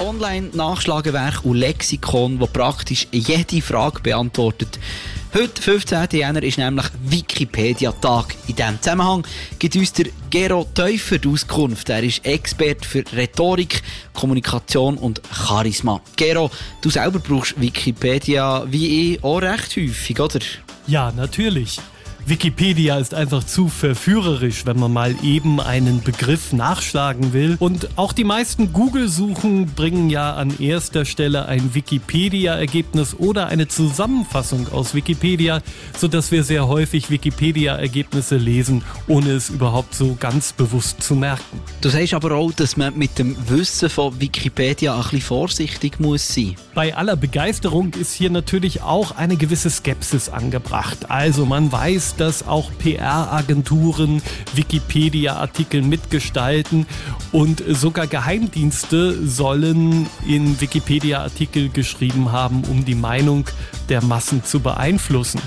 Online-Nachschlagewerk und Lexikon, das praktisch jede Frage beantwortet. Heute, 15. Jänner, ist nämlich Wikipedia-Tag. In diesem Zusammenhang gibt uns der Gero Teuffer die Auskunft. Er ist Experte für Rhetorik, Kommunikation und Charisma. Gero, du selber brauchst Wikipedia wie ich auch recht häufig, oder? Ja, natürlich. Wikipedia ist einfach zu verführerisch, wenn man mal eben einen Begriff nachschlagen will. Und auch die meisten Google-Suchen bringen ja an erster Stelle ein Wikipedia-Ergebnis oder eine Zusammenfassung aus Wikipedia, sodass wir sehr häufig Wikipedia-Ergebnisse lesen, ohne es überhaupt so ganz bewusst zu merken. Du sagst aber auch, dass man mit dem Wissen von Wikipedia ein bisschen vorsichtig muss sein. Bei aller Begeisterung ist hier natürlich auch eine gewisse Skepsis angebracht. Also man weiß, dass auch PR-Agenturen Wikipedia-Artikel mitgestalten und sogar Geheimdienste sollen in Wikipedia-Artikel geschrieben haben, um die Meinung der Massen zu beeinflussen.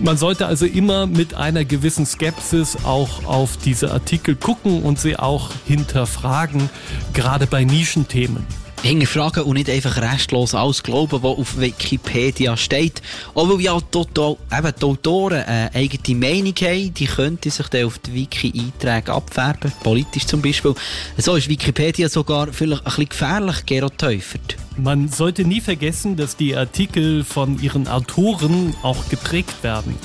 Man sollte also immer mit einer gewissen Skepsis auch auf diese Artikel gucken und sie auch hinterfragen, gerade bei Nischenthemen hinterfragen und nicht einfach restlos alles glauben, was auf Wikipedia steht. Auch weil ja eben die Autoren eine eigene Meinung haben, die könnten sich dann auf die Wiki-Einträge abfärben, politisch zum Beispiel. So ist Wikipedia sogar vielleicht ein bisschen gefährlich, Gerard Teufert. Man sollte nie vergessen, dass die Artikel von ihren Autoren auch geprägt werden.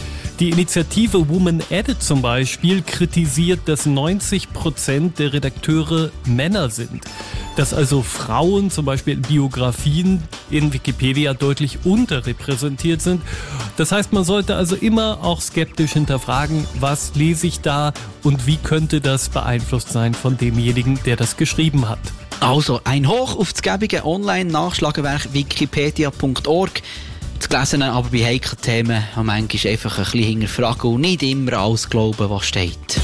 Die Initiative Woman Edit zum Beispiel kritisiert, dass 90 Prozent der Redakteure Männer sind. Dass also Frauen zum Beispiel in Biografien in Wikipedia deutlich unterrepräsentiert sind. Das heißt, man sollte also immer auch skeptisch hinterfragen, was lese ich da und wie könnte das beeinflusst sein von demjenigen, der das geschrieben hat. Also ein Hoch auf das gebige Online-Nachschlagewerk wikipedia.org. Das Gelesene aber bei heiklen Themen manchmal einfach ein bisschen hinterfragen und nicht immer alles glauben, was steht.